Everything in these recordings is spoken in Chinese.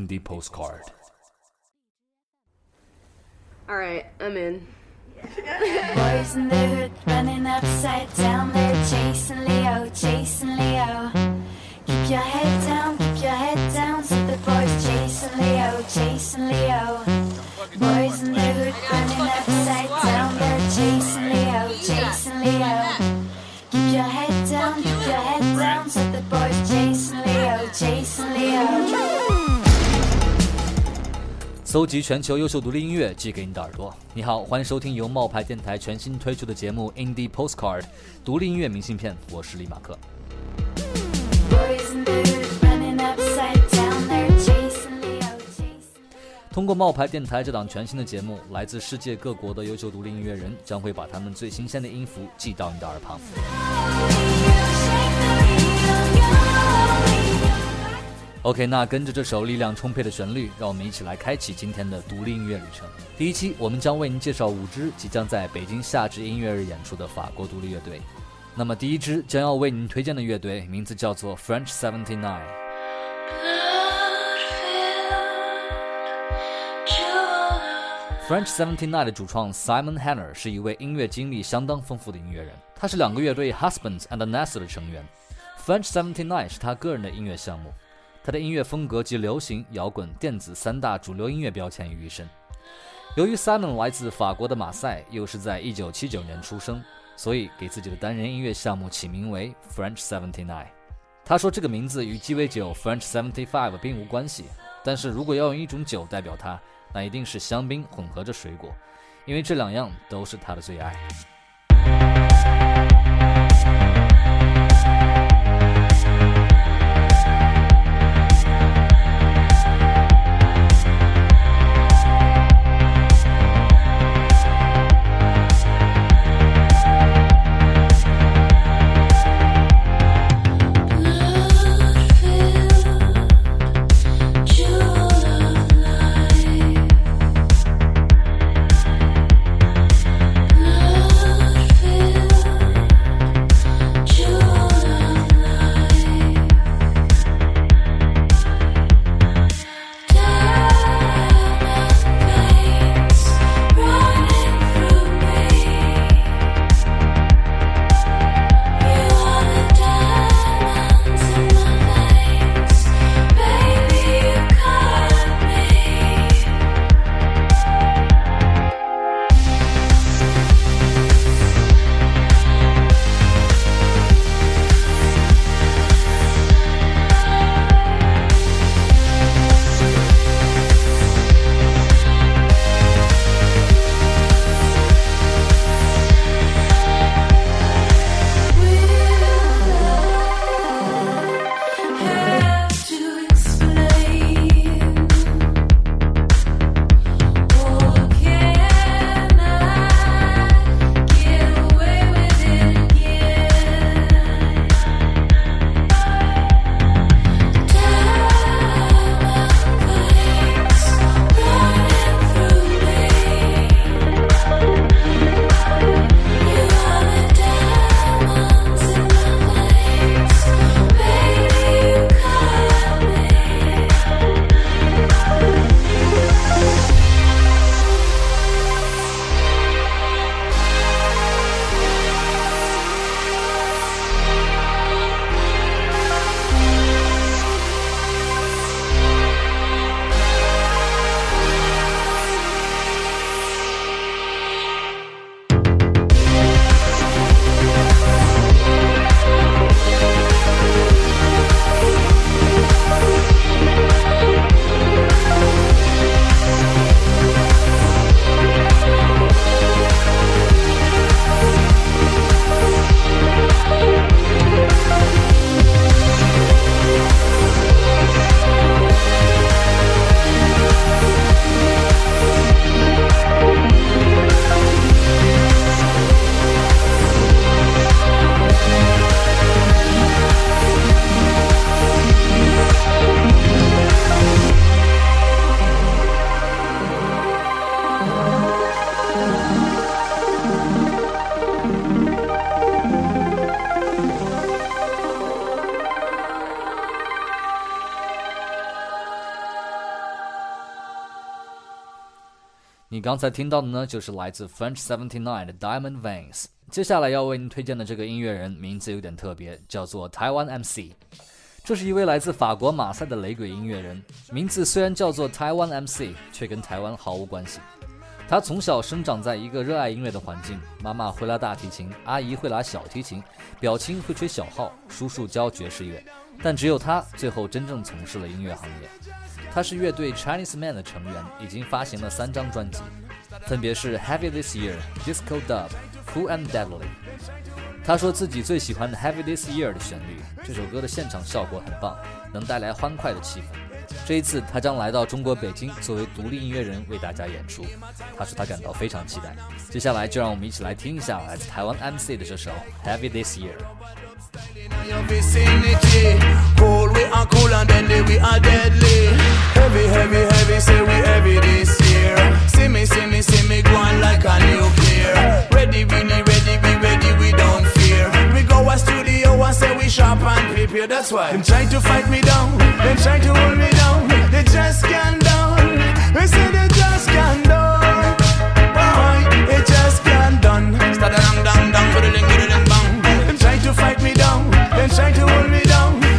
in the postcard. All right, I'm in. Boys in the hood running upside down. They're chasing Leo, chasing Leo. Keep your head down, keep your head down. so the boys chasing Leo, chasing Leo. Boys in the hood running upside down. They're chasing Leo, chasing Leo. Keep your head down, keep your head down. so the boys chasing Leo, chasing Leo. 搜集全球优秀独立音乐，寄给你的耳朵。你好，欢迎收听由冒牌电台全新推出的节目《Indie Postcard》独立音乐明信片，我是李马克。通过冒牌电台这档全新的节目，来自世界各国的优秀独立音乐人将会把他们最新鲜的音符寄到你的耳旁。OK，那跟着这首力量充沛的旋律，让我们一起来开启今天的独立音乐旅程。第一期，我们将为您介绍五支即将在北京夏至音乐日演出的法国独立乐队。那么，第一支将要为您推荐的乐队名字叫做 French Seventy Nine。French Seventy Nine 的主创 Simon Hanner 是一位音乐经历相当丰富的音乐人，他是两个乐队 Husbands and Nest 的成员。French Seventy Nine 是他个人的音乐项目，他的音乐风格集流行、摇滚、电子三大主流音乐标签于一身。由于 Simon 来自法国的马赛，又是在1979年出生，所以给自己的单人音乐项目起名为 French Seventy Nine。他说这个名字与鸡尾酒 French Seventy Five 并无关系，但是如果要用一种酒代表它，那一定是香槟混合着水果，因为这两样都是他的最爱。刚才听到的呢，就是来自 French Seventy Nine 的 Diamond Veins。接下来要为您推荐的这个音乐人名字有点特别，叫做台湾 MC。这是一位来自法国马赛的雷鬼音乐人，名字虽然叫做台湾 MC，却跟台湾毫无关系。他从小生长在一个热爱音乐的环境，妈妈会拉大提琴，阿姨会拉小提琴，表亲会吹小号，叔叔教爵士乐。但只有他最后真正从事了音乐行业。他是乐队 Chinese Man 的成员，已经发行了三张专辑，分别是 Heavy This Year、Disco Dub、Cool and Deadly。他说自己最喜欢 Heavy This Year 的旋律，这首歌的现场效果很棒，能带来欢快的气氛。这一次他将来到中国北京作为独立音乐人为大家演出，他说他感到非常期待。接下来就让我们一起来听一下来自台湾 MC 的这首 Heavy This Year。your vicinity. Cool, we are cool and deadly, we are deadly. Heavy, heavy, heavy, say we heavy this year. See me, see me, see me going like a nuclear. Ready, really ready, be ready, we don't fear. We go a studio and say we sharp and prepare. That's why them try to fight me down, them try to hold me down. They just can't down. They say they just can't down. Boy, they just can't done. Start a dang dang dang, with a ling, with ling bang. Them try to fight me down, them try to hold me down.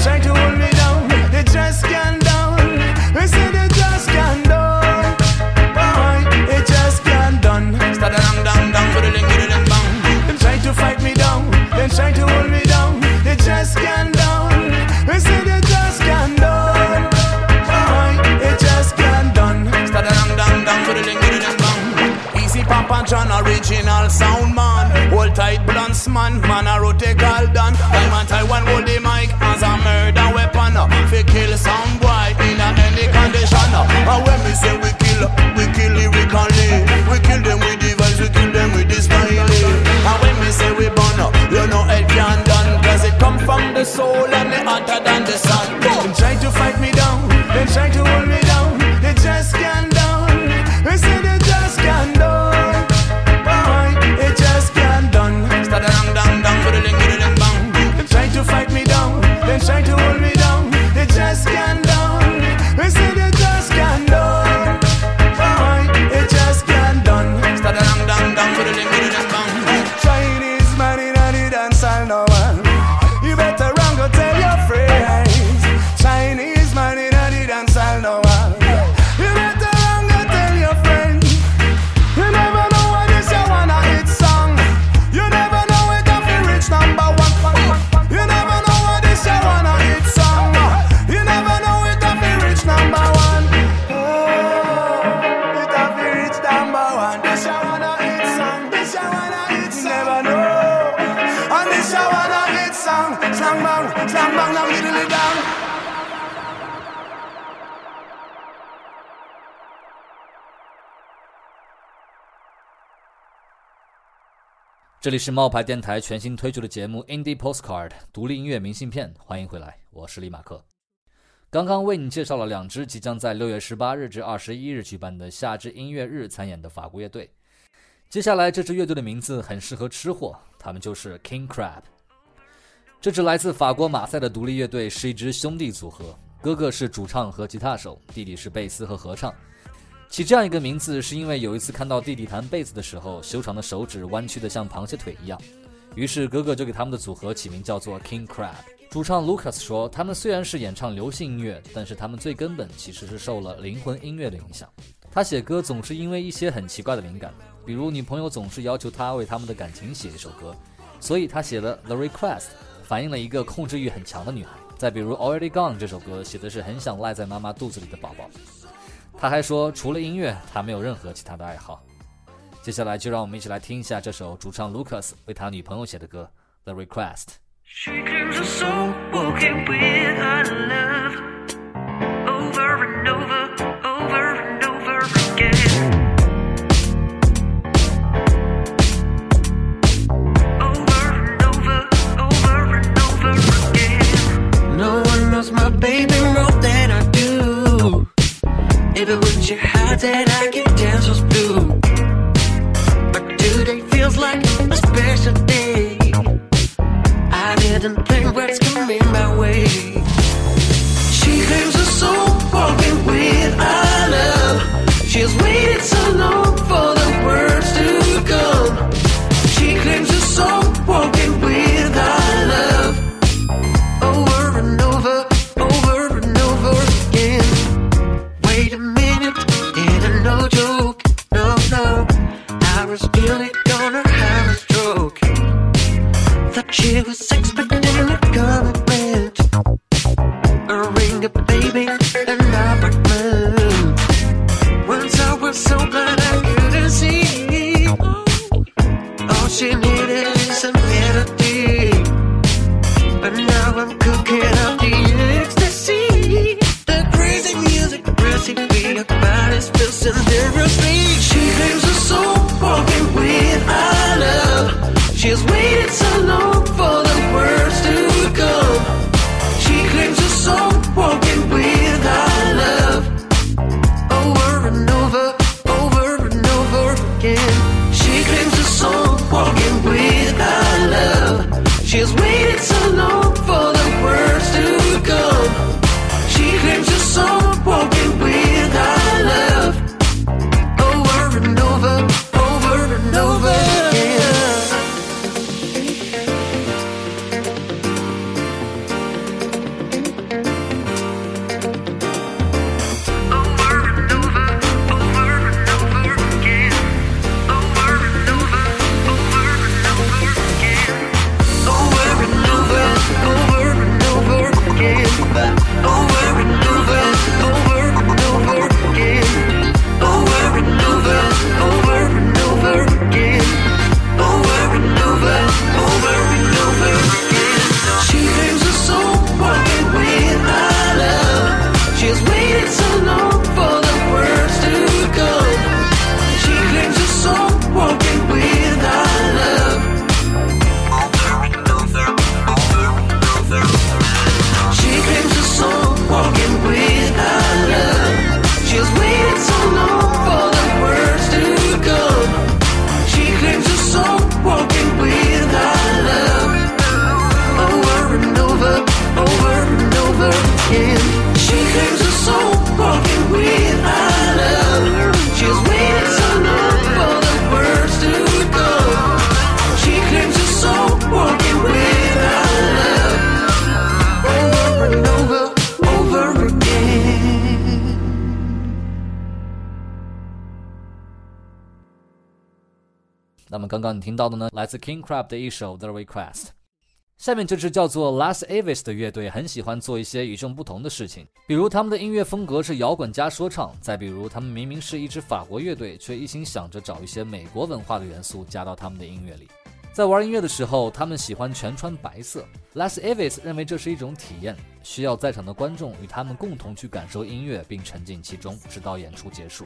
sanctuary. 这里是冒牌电台全新推出的节目《Indie Postcard》独立音乐明信片，欢迎回来，我是李马克。刚刚为你介绍了两支即将在六月十八日至二十一日举办的夏至音乐日参演的法国乐队。接下来这支乐队的名字很适合吃货，他们就是 King Crab。这支来自法国马赛的独立乐队是一支兄弟组合，哥哥是主唱和吉他手，弟弟是贝斯和合唱。起这样一个名字，是因为有一次看到弟弟弹贝斯的时候，修长的手指弯曲的像螃蟹腿一样，于是哥哥就给他们的组合起名叫做 King Crab。主唱 Lucas 说，他们虽然是演唱流行音乐，但是他们最根本其实是受了灵魂音乐的影响。他写歌总是因为一些很奇怪的灵感，比如女朋友总是要求他为他们的感情写一首歌，所以他写了 The Request，反映了一个控制欲很强的女孩。再比如 Already Gone 这首歌写的是很想赖在妈妈肚子里的宝宝。他还说，除了音乐，他没有任何其他的爱好。接下来就让我们一起来听一下这首主唱 Lucas 为他女朋友写的歌《The Request》。She With your heart that I can dance was blue. But today feels like a special day. I didn't think what's coming my way. She 那么刚刚你听到的呢，来自 King Crab 的一首《The Request》。下面这支叫做 Las Avis 的乐队很喜欢做一些与众不同的事情，比如他们的音乐风格是摇滚加说唱，再比如他们明明是一支法国乐队，却一心想着找一些美国文化的元素加到他们的音乐里。在玩音乐的时候，他们喜欢全穿白色。Las Avis 认为这是一种体验，需要在场的观众与他们共同去感受音乐，并沉浸其中，直到演出结束。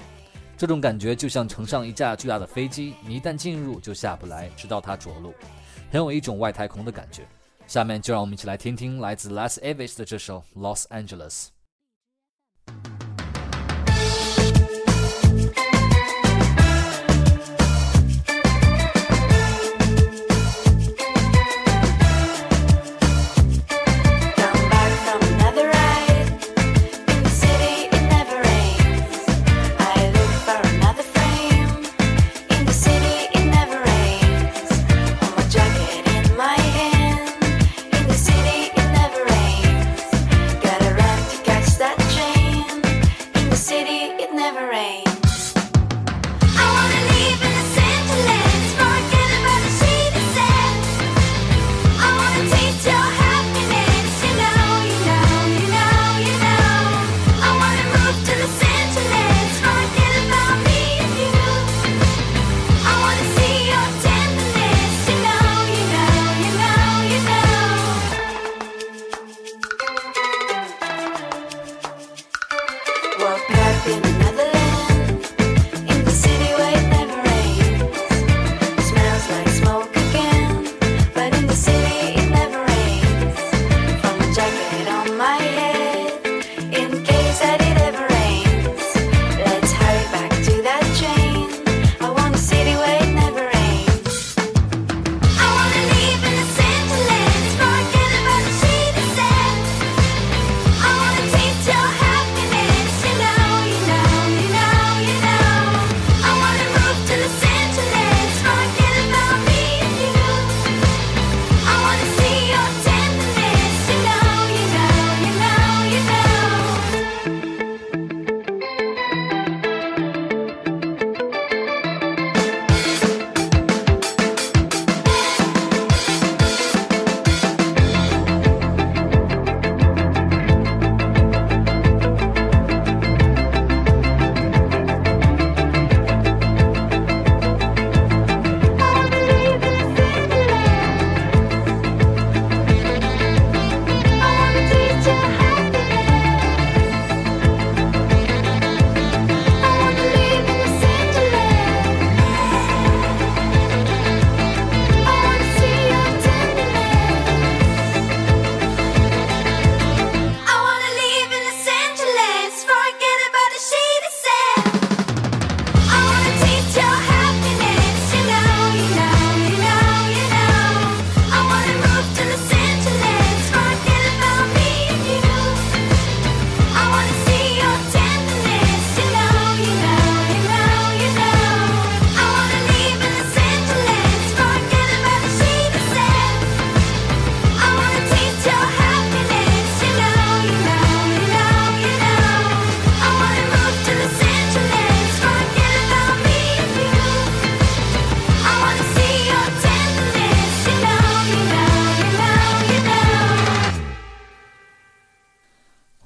这种感觉就像乘上一架巨大的飞机，你一旦进入就下不来，直到它着陆，很有一种外太空的感觉。下面就让我们一起来听听来自 Las Avis 的这首《Los Angeles》。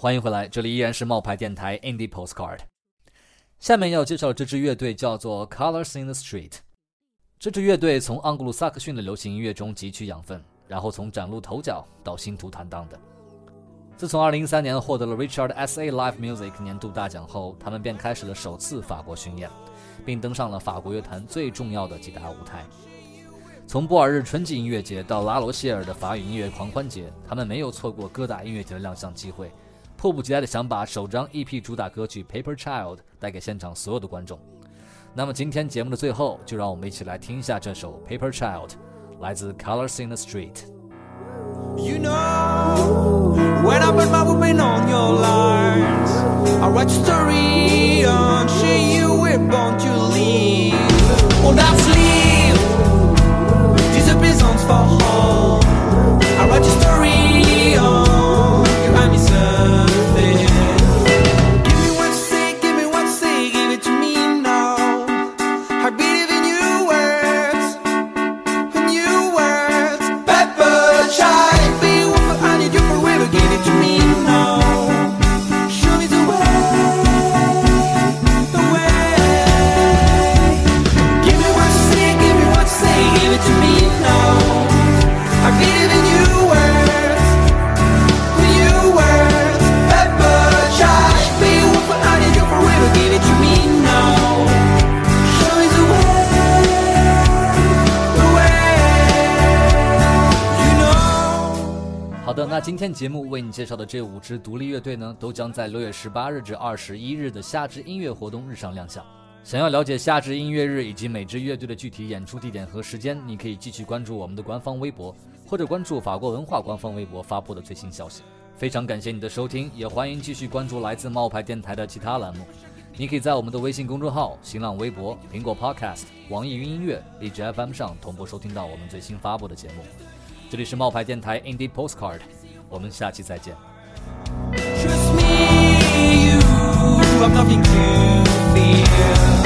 欢迎回来，这里依然是冒牌电台 Indie Postcard。下面要介绍这支乐队叫做 Colors in the Street。这支乐队从盎格鲁撒克逊的流行音乐中汲取养分，然后从崭露头角到星途坦荡的。自从2013年获得了 Richard S.A. Live Music 年度大奖后，他们便开始了首次法国巡演，并登上了法国乐坛最重要的几大舞台。从布尔日春季音乐节到拉罗谢尔的法语音乐狂欢节，他们没有错过各大音乐节的亮相机会，迫不及待地想把首张 EP 主打歌曲《Paper Child》带给现场所有的观众。那么今天节目的最后，就让我们一起来听一下这首《Paper Child》，来自 Colors in the Street。You know, when I've on your lines, I write your story on she you were born to leave. On that sleeve, disappears on for home. I write your story. 今天节目为你介绍的这五支独立乐队呢，都将在六月十八日至二十一日的夏至音乐活动日上亮相。想要了解夏至音乐日以及每支乐队的具体演出地点和时间，你可以继续关注我们的官方微博，或者关注法国文化官方微博发布的最新消息。非常感谢你的收听，也欢迎继续关注来自冒牌电台的其他栏目。你可以在我们的微信公众号、新浪微博、苹果 Podcast、网易云音乐、荔枝 FM 上同步收听到我们最新发布的节目。这里是冒牌电台 Indie Postcard，我们下期再见。Trust me, you have nothing to fear.